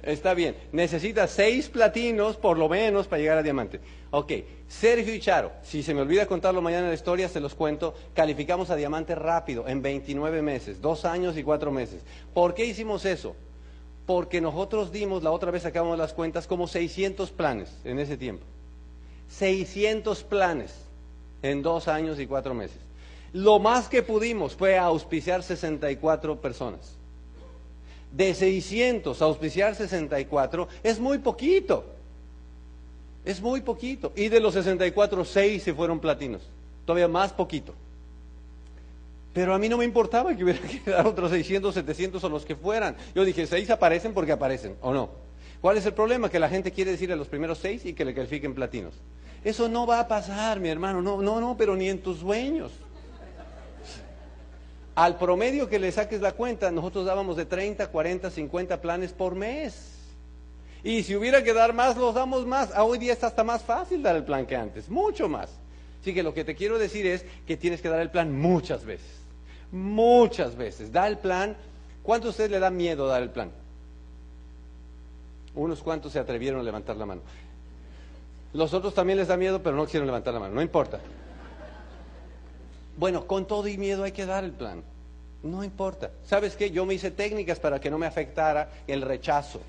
Está bien. Necesitas seis platinos por lo menos para llegar a diamante. Ok. Sergio y Charo, si se me olvida contarlo mañana en la historia, se los cuento. Calificamos a diamante rápido, en 29 meses, dos años y cuatro meses. ¿Por qué hicimos eso? Porque nosotros dimos, la otra vez sacamos las cuentas, como 600 planes en ese tiempo. 600 planes en dos años y cuatro meses. Lo más que pudimos fue auspiciar 64 personas de 600 a auspiciar 64 es muy poquito. Es muy poquito. Y de los 64, 6 se fueron platinos. Todavía más poquito. Pero a mí no me importaba que hubiera que dar otros 600, 700 o los que fueran. Yo dije, 6 aparecen porque aparecen, ¿o no? ¿Cuál es el problema? Que la gente quiere decir a los primeros 6 y que le califiquen platinos. Eso no va a pasar, mi hermano. No, no, no, pero ni en tus sueños. Al promedio que le saques la cuenta, nosotros dábamos de 30, 40, 50 planes por mes. Y si hubiera que dar más, los damos más. Hoy día está hasta más fácil dar el plan que antes, mucho más. Así que lo que te quiero decir es que tienes que dar el plan muchas veces. Muchas veces. Da el plan. ¿Cuánto a ustedes le da miedo dar el plan? Unos cuantos se atrevieron a levantar la mano. Los otros también les da miedo, pero no quisieron levantar la mano. No importa. Bueno, con todo y miedo hay que dar el plan. No importa. ¿Sabes qué? Yo me hice técnicas para que no me afectara el rechazo.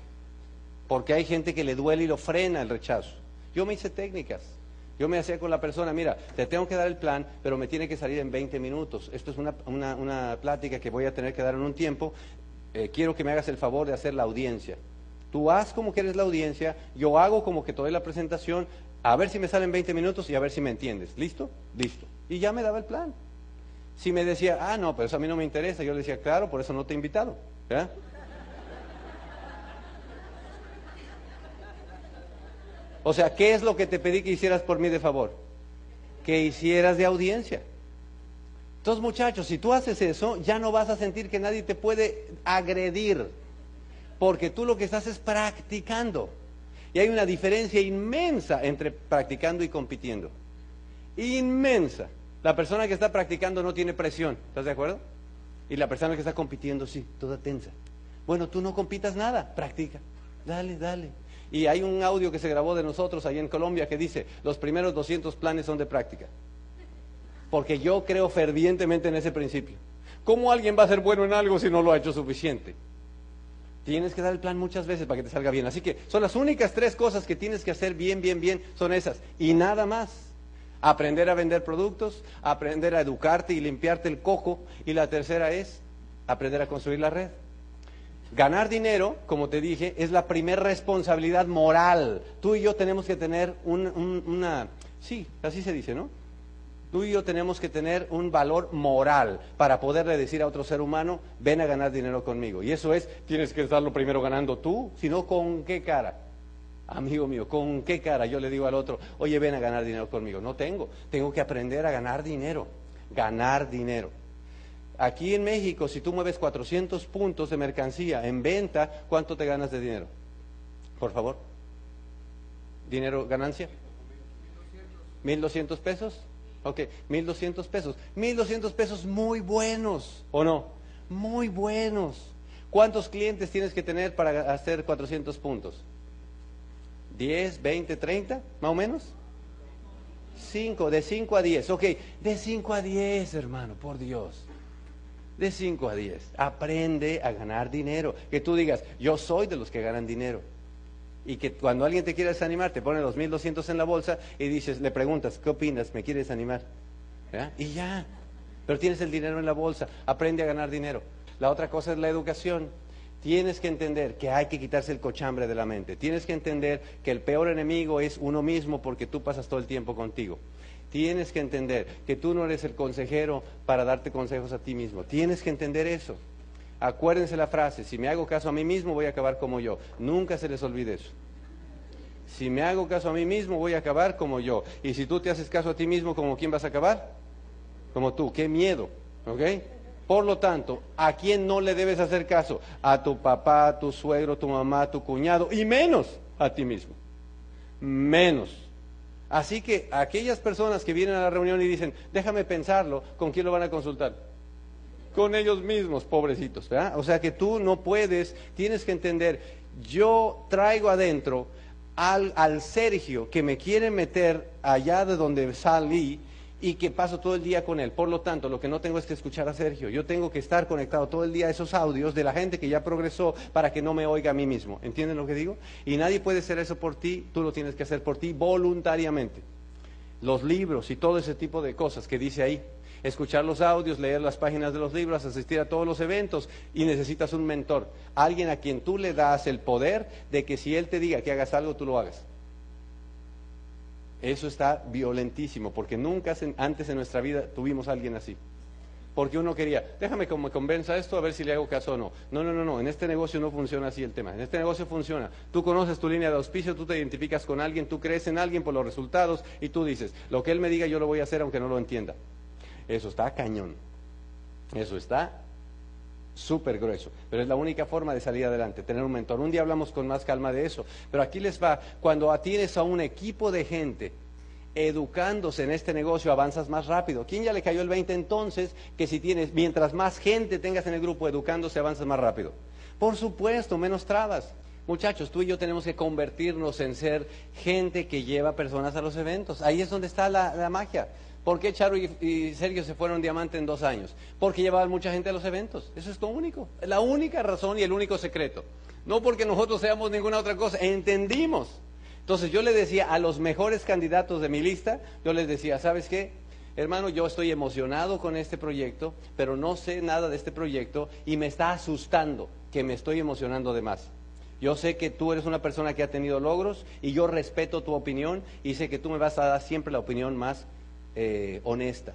Porque hay gente que le duele y lo frena el rechazo. Yo me hice técnicas. Yo me hacía con la persona, mira, te tengo que dar el plan, pero me tiene que salir en 20 minutos. Esto es una, una, plática que voy a tener que dar en un tiempo. Eh, quiero que me hagas el favor de hacer la audiencia. Tú haz como que eres la audiencia, yo hago como que te doy la presentación, a ver si me salen 20 minutos y a ver si me entiendes. ¿Listo? Listo. Y ya me daba el plan. Si me decía, ah, no, pero eso a mí no me interesa, yo le decía, claro, por eso no te he invitado. O sea, ¿qué es lo que te pedí que hicieras por mí de favor? Que hicieras de audiencia. Entonces, muchachos, si tú haces eso, ya no vas a sentir que nadie te puede agredir, porque tú lo que estás es practicando. Y hay una diferencia inmensa entre practicando y compitiendo. Inmensa. La persona que está practicando no tiene presión, ¿estás de acuerdo? Y la persona que está compitiendo sí, toda tensa. Bueno, tú no compitas nada, practica. Dale, dale. Y hay un audio que se grabó de nosotros ahí en Colombia que dice, los primeros 200 planes son de práctica. Porque yo creo fervientemente en ese principio. ¿Cómo alguien va a ser bueno en algo si no lo ha hecho suficiente? Tienes que dar el plan muchas veces para que te salga bien. Así que son las únicas tres cosas que tienes que hacer bien, bien, bien, son esas. Y nada más. Aprender a vender productos, aprender a educarte y limpiarte el coco. Y la tercera es aprender a construir la red. Ganar dinero, como te dije, es la primera responsabilidad moral. Tú y yo tenemos que tener una... Sí, así se dice, ¿no? Tú y yo tenemos que tener un valor moral para poderle decir a otro ser humano, ven a ganar dinero conmigo. Y eso es, tienes que estarlo primero ganando tú, sino con qué cara. Amigo mío, ¿con qué cara yo le digo al otro, oye, ven a ganar dinero conmigo? No tengo, tengo que aprender a ganar dinero, ganar dinero. Aquí en México, si tú mueves 400 puntos de mercancía en venta, ¿cuánto te ganas de dinero? Por favor. ¿Dinero, ganancia? 1.200 pesos. Ok, 1.200 pesos. 1.200 pesos muy buenos, ¿o no? Muy buenos. ¿Cuántos clientes tienes que tener para hacer 400 puntos? 10, 20, 30, más o menos. 5, de 5 a 10. Ok, de 5 a 10, hermano, por Dios. De 5 a 10. Aprende a ganar dinero. Que tú digas, yo soy de los que ganan dinero. Y que cuando alguien te quiere desanimar, te pone los 1200 en la bolsa y dices, le preguntas, ¿qué opinas? ¿Me quieres animar? Y ya. Pero tienes el dinero en la bolsa. Aprende a ganar dinero. La otra cosa es la educación. Tienes que entender que hay que quitarse el cochambre de la mente. Tienes que entender que el peor enemigo es uno mismo porque tú pasas todo el tiempo contigo. Tienes que entender que tú no eres el consejero para darte consejos a ti mismo. Tienes que entender eso. Acuérdense la frase, si me hago caso a mí mismo voy a acabar como yo. Nunca se les olvide eso. Si me hago caso a mí mismo voy a acabar como yo. Y si tú te haces caso a ti mismo, ¿como quién vas a acabar? Como tú. Qué miedo. ¿Ok? Por lo tanto, ¿a quién no le debes hacer caso? A tu papá, a tu suegro, tu mamá, tu cuñado y menos a ti mismo. Menos. Así que aquellas personas que vienen a la reunión y dicen, déjame pensarlo, ¿con quién lo van a consultar? Con ellos mismos, pobrecitos. ¿verdad? O sea que tú no puedes, tienes que entender, yo traigo adentro al, al Sergio que me quiere meter allá de donde salí y que paso todo el día con él. Por lo tanto, lo que no tengo es que escuchar a Sergio. Yo tengo que estar conectado todo el día a esos audios de la gente que ya progresó para que no me oiga a mí mismo. ¿Entienden lo que digo? Y nadie puede hacer eso por ti, tú lo tienes que hacer por ti voluntariamente. Los libros y todo ese tipo de cosas que dice ahí. Escuchar los audios, leer las páginas de los libros, asistir a todos los eventos y necesitas un mentor. Alguien a quien tú le das el poder de que si él te diga que hagas algo, tú lo hagas. Eso está violentísimo, porque nunca antes en nuestra vida tuvimos a alguien así. Porque uno quería, déjame que me convenza esto a ver si le hago caso o no. No, no, no, no, en este negocio no funciona así el tema. En este negocio funciona. Tú conoces tu línea de auspicio, tú te identificas con alguien, tú crees en alguien por los resultados y tú dices, lo que él me diga yo lo voy a hacer aunque no lo entienda. Eso está cañón. Eso está súper grueso, pero es la única forma de salir adelante, tener un mentor. Un día hablamos con más calma de eso, pero aquí les va, cuando tienes a un equipo de gente educándose en este negocio, avanzas más rápido. ¿Quién ya le cayó el 20 entonces? Que si tienes, mientras más gente tengas en el grupo educándose, avanzas más rápido. Por supuesto, menos trabas. Muchachos, tú y yo tenemos que convertirnos en ser gente que lleva personas a los eventos. Ahí es donde está la, la magia. ¿Por qué Charo y, Sergio se fueron diamante en dos años? Porque llevaban mucha gente a los eventos. Eso es lo único. La única razón y el único secreto. No porque nosotros seamos ninguna otra cosa. Entendimos. Entonces yo le decía a los mejores candidatos de mi lista, yo les decía, ¿sabes qué? Hermano, yo estoy emocionado con este proyecto, pero no sé nada de este proyecto y me está asustando que me estoy emocionando de más. Yo sé que tú eres una persona que ha tenido logros y yo respeto tu opinión y sé que tú me vas a dar siempre la opinión más eh, honesta.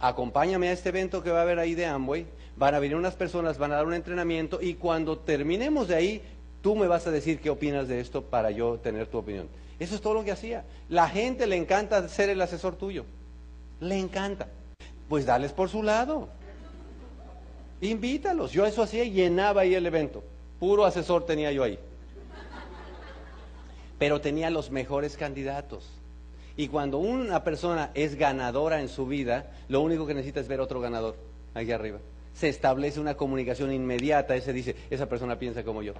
Acompáñame a este evento que va a haber ahí de Amway. Van a venir unas personas, van a dar un entrenamiento y cuando terminemos de ahí, tú me vas a decir qué opinas de esto para yo tener tu opinión. Eso es todo lo que hacía. La gente le encanta ser el asesor tuyo. Le encanta. Pues dales por su lado. Invítalos. Yo eso hacía y llenaba ahí el evento. Puro asesor tenía yo ahí. Pero tenía los mejores candidatos. Y cuando una persona es ganadora en su vida, lo único que necesita es ver otro ganador, aquí arriba. Se establece una comunicación inmediata, ese dice, esa persona piensa como yo.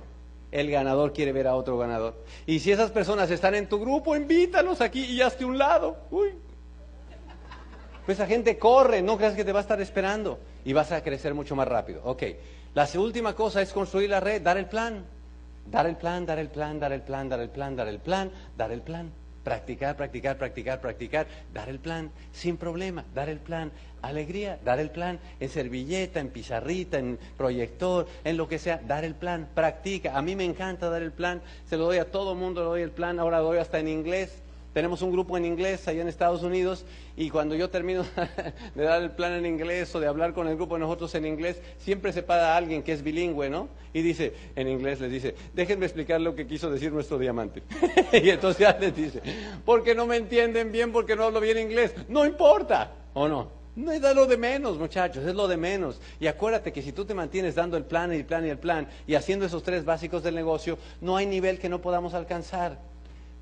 El ganador quiere ver a otro ganador. Y si esas personas están en tu grupo, invítalos aquí y hazte un lado. Uy. Pues esa gente corre, no creas que te va a estar esperando y vas a crecer mucho más rápido. Ok, la última cosa es construir la red, dar el plan. Dar el plan, dar el plan, dar el plan, dar el plan, dar el plan, dar el plan. Practicar, practicar, practicar, practicar, dar el plan, sin problema, dar el plan, alegría, dar el plan, en servilleta, en pizarrita, en proyector, en lo que sea, dar el plan, practica. A mí me encanta dar el plan, se lo doy a todo mundo, le doy el plan, ahora doy hasta en inglés. Tenemos un grupo en inglés allá en Estados Unidos y cuando yo termino de dar el plan en inglés o de hablar con el grupo de nosotros en inglés, siempre se para alguien que es bilingüe, ¿no? Y dice, en inglés les dice, déjenme explicar lo que quiso decir nuestro diamante. y entonces ya les dice, porque no me entienden bien, porque no hablo bien inglés. No importa, ¿o no? No es lo de menos, muchachos, es lo de menos. Y acuérdate que si tú te mantienes dando el plan y el plan y el plan y haciendo esos tres básicos del negocio, no hay nivel que no podamos alcanzar.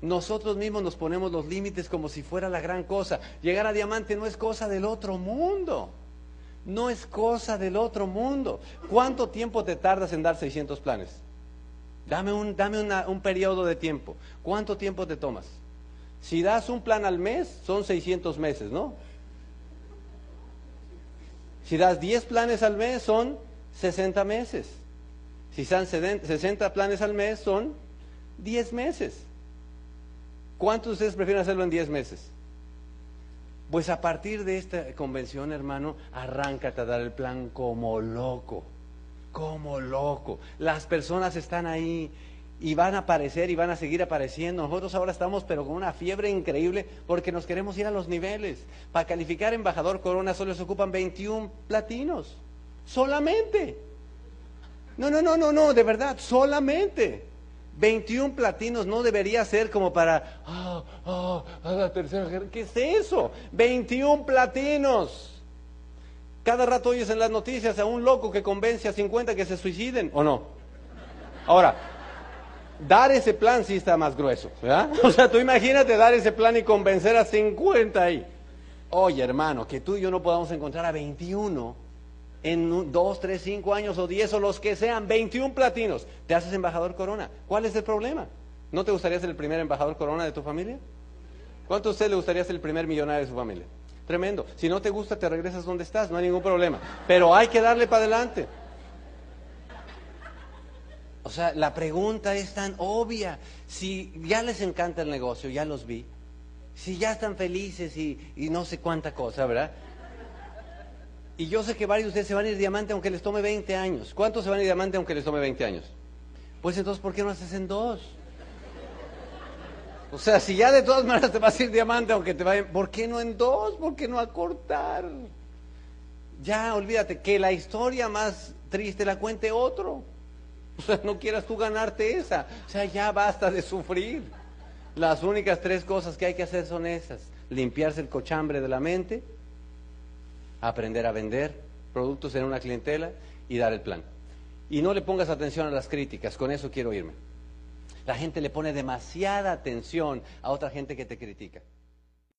Nosotros mismos nos ponemos los límites como si fuera la gran cosa. Llegar a diamante no es cosa del otro mundo. No es cosa del otro mundo. ¿Cuánto tiempo te tardas en dar 600 planes? Dame un, dame un periodo de tiempo. ¿Cuánto tiempo te tomas? Si das un plan al mes, son 600 meses, ¿no? Si das 10 planes al mes, son 60 meses. Si dan 60 planes al mes, son 10 meses. ¿Cuántos de ustedes prefieren hacerlo en 10 meses? Pues a partir de esta convención, hermano, arráncate a dar el plan como loco, como loco. Las personas están ahí y van a aparecer y van a seguir apareciendo. Nosotros ahora estamos pero con una fiebre increíble porque nos queremos ir a los niveles. Para calificar embajador Corona solo se ocupan 21 platinos. Solamente. No, no, no, no, no, de verdad, solamente. 21 platinos no debería ser como para, ah, ah, a la tercera ¿Qué es eso? 21 platinos. Cada rato oyes en las noticias a un loco que convence a 50 que se suiciden, ¿o no? Ahora, dar ese plan sí está más grueso, ¿verdad? O sea, tú imagínate dar ese plan y convencer a 50 ahí. Oye, hermano, que tú y yo no podamos encontrar a 21 en 2, 3, 5 años o 10 o los que sean, 21 platinos, te haces embajador corona. ¿Cuál es el problema? ¿No te gustaría ser el primer embajador corona de tu familia? ¿Cuánto a usted le gustaría ser el primer millonario de su familia? Tremendo. Si no te gusta, te regresas donde estás, no hay ningún problema. Pero hay que darle para adelante. O sea, la pregunta es tan obvia. Si ya les encanta el negocio, ya los vi. Si ya están felices y, no sé cuánta cosa, ¿verdad? Y yo sé que varios de ustedes se van a ir diamante aunque les tome 20 años. ¿Cuántos se van a ir diamante aunque les tome 20 años? Pues entonces, ¿por qué no haces en dos? O sea, si ya de todas maneras te vas a ir diamante aunque te vayan, ¿por qué no en dos? ¿Por qué no acortar? Ya, olvídate, que la historia más triste la cuente otro. O sea, no quieras tú ganarte esa. O sea, ya basta de sufrir. Las únicas tres cosas que hay que hacer son esas. Limpiarse el cochambre de la mente, aprender a vender productos en una clientela y dar el plan. Y no le pongas atención a las críticas, con eso quiero irme. La gente le pone demasiada atención a otra gente que te critica.